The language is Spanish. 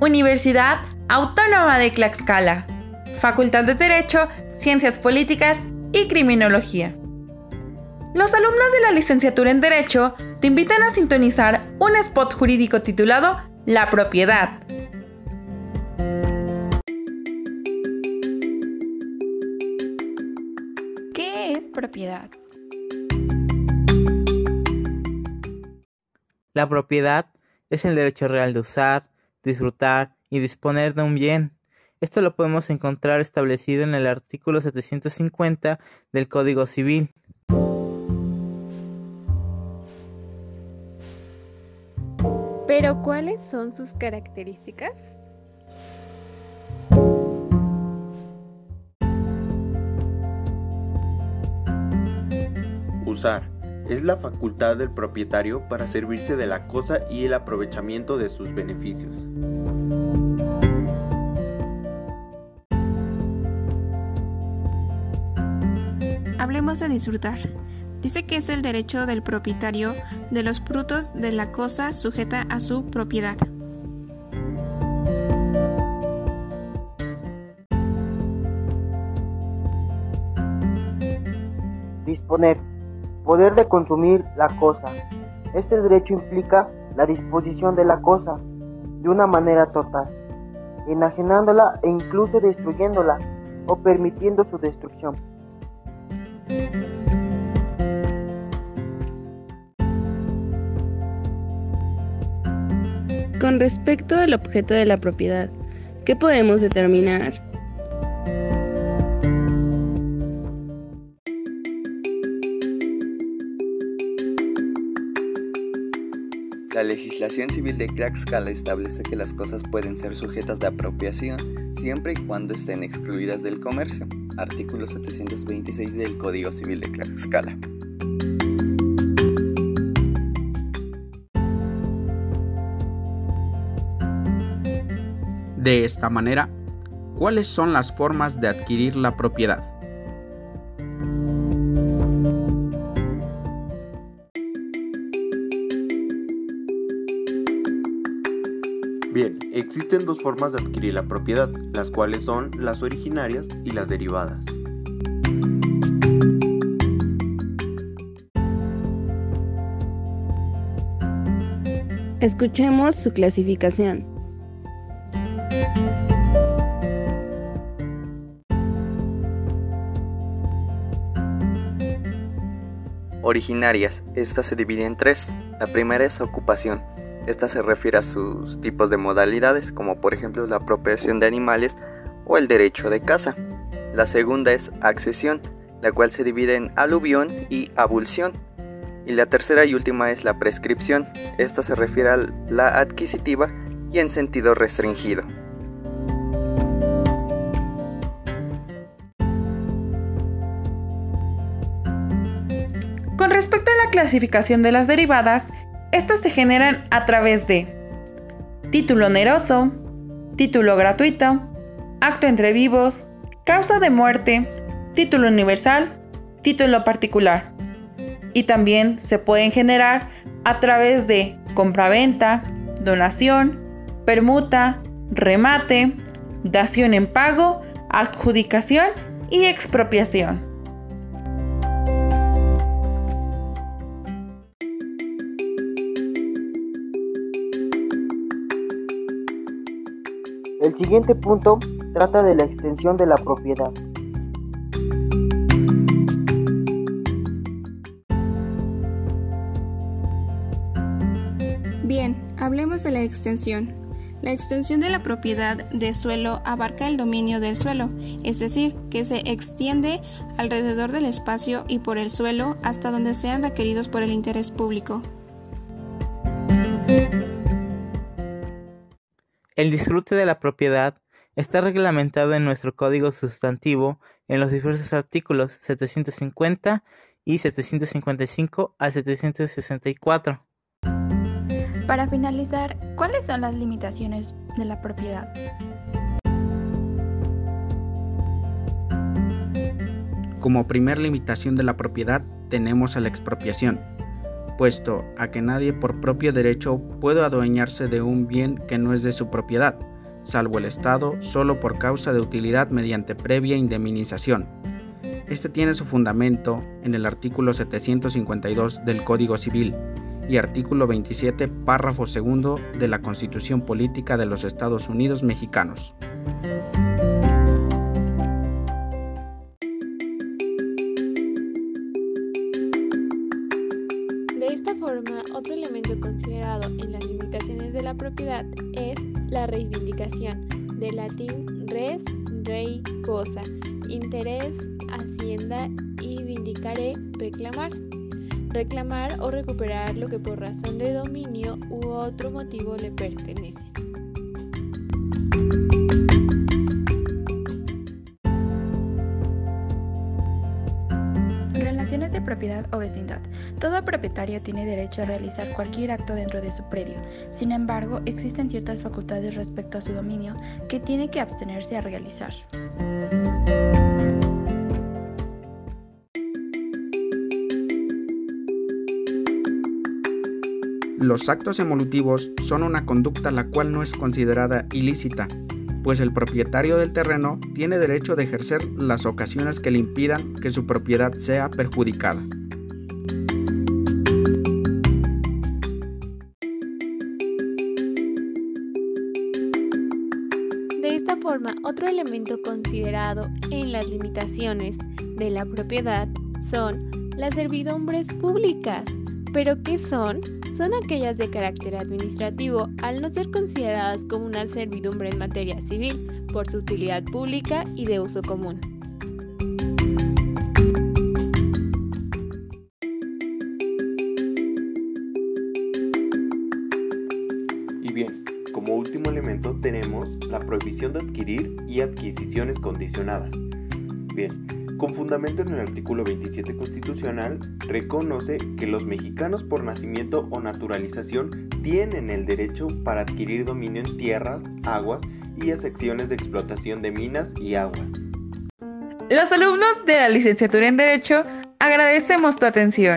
Universidad Autónoma de Tlaxcala, Facultad de Derecho, Ciencias Políticas y Criminología. Los alumnos de la licenciatura en Derecho te invitan a sintonizar un spot jurídico titulado La propiedad. ¿Qué es propiedad? La propiedad es el derecho real de usar, disfrutar y disponer de un bien. Esto lo podemos encontrar establecido en el artículo 750 del Código Civil. Pero ¿cuáles son sus características? Usar es la facultad del propietario para servirse de la cosa y el aprovechamiento de sus beneficios. Hablemos de disfrutar. Dice que es el derecho del propietario de los frutos de la cosa sujeta a su propiedad. Disponer. Poder de consumir la cosa. Este derecho implica la disposición de la cosa de una manera total, enajenándola e incluso destruyéndola o permitiendo su destrucción. Con respecto al objeto de la propiedad, ¿qué podemos determinar? La legislación civil de Tlaxcala establece que las cosas pueden ser sujetas de apropiación siempre y cuando estén excluidas del comercio. Artículo 726 del Código Civil de Tlaxcala. De esta manera, ¿cuáles son las formas de adquirir la propiedad? Existen dos formas de adquirir la propiedad, las cuales son las originarias y las derivadas. Escuchemos su clasificación. Originarias. Esta se divide en tres. La primera es ocupación. Esta se refiere a sus tipos de modalidades, como por ejemplo la apropiación de animales o el derecho de caza. La segunda es accesión, la cual se divide en aluvión y abulsión. Y la tercera y última es la prescripción. Esta se refiere a la adquisitiva y en sentido restringido. Con respecto a la clasificación de las derivadas, estas se generan a través de título oneroso, título gratuito, acto entre vivos, causa de muerte, título universal, título particular. Y también se pueden generar a través de compraventa, donación, permuta, remate, dación en pago, adjudicación y expropiación. El siguiente punto trata de la extensión de la propiedad. Bien, hablemos de la extensión. La extensión de la propiedad de suelo abarca el dominio del suelo, es decir, que se extiende alrededor del espacio y por el suelo hasta donde sean requeridos por el interés público. El disfrute de la propiedad está reglamentado en nuestro Código Sustantivo en los diversos artículos 750 y 755 al 764. Para finalizar, ¿cuáles son las limitaciones de la propiedad? Como primer limitación de la propiedad tenemos a la expropiación. Puesto a que nadie por propio derecho puede adueñarse de un bien que no es de su propiedad, salvo el Estado solo por causa de utilidad mediante previa indemnización. Este tiene su fundamento en el artículo 752 del Código Civil y artículo 27, párrafo segundo de la Constitución Política de los Estados Unidos Mexicanos. Otro elemento considerado en las limitaciones de la propiedad es la reivindicación, del latín res, rei, cosa, interés, hacienda y vindicare, reclamar. Reclamar o recuperar lo que por razón de dominio u otro motivo le pertenece. O vecindad. Todo propietario tiene derecho a realizar cualquier acto dentro de su predio. Sin embargo, existen ciertas facultades respecto a su dominio que tiene que abstenerse a realizar. Los actos evolutivos son una conducta la cual no es considerada ilícita, pues el propietario del terreno tiene derecho de ejercer las ocasiones que le impidan que su propiedad sea perjudicada. Otro elemento considerado en las limitaciones de la propiedad son las servidumbres públicas. ¿Pero qué son? Son aquellas de carácter administrativo, al no ser consideradas como una servidumbre en materia civil, por su utilidad pública y de uso común. Y bien, como último elemento tenemos la prohibición de adquirir y adquisiciones condicionadas. Bien, con fundamento en el artículo 27 constitucional, reconoce que los mexicanos por nacimiento o naturalización tienen el derecho para adquirir dominio en tierras, aguas y a secciones de explotación de minas y aguas. Los alumnos de la licenciatura en Derecho agradecemos tu atención.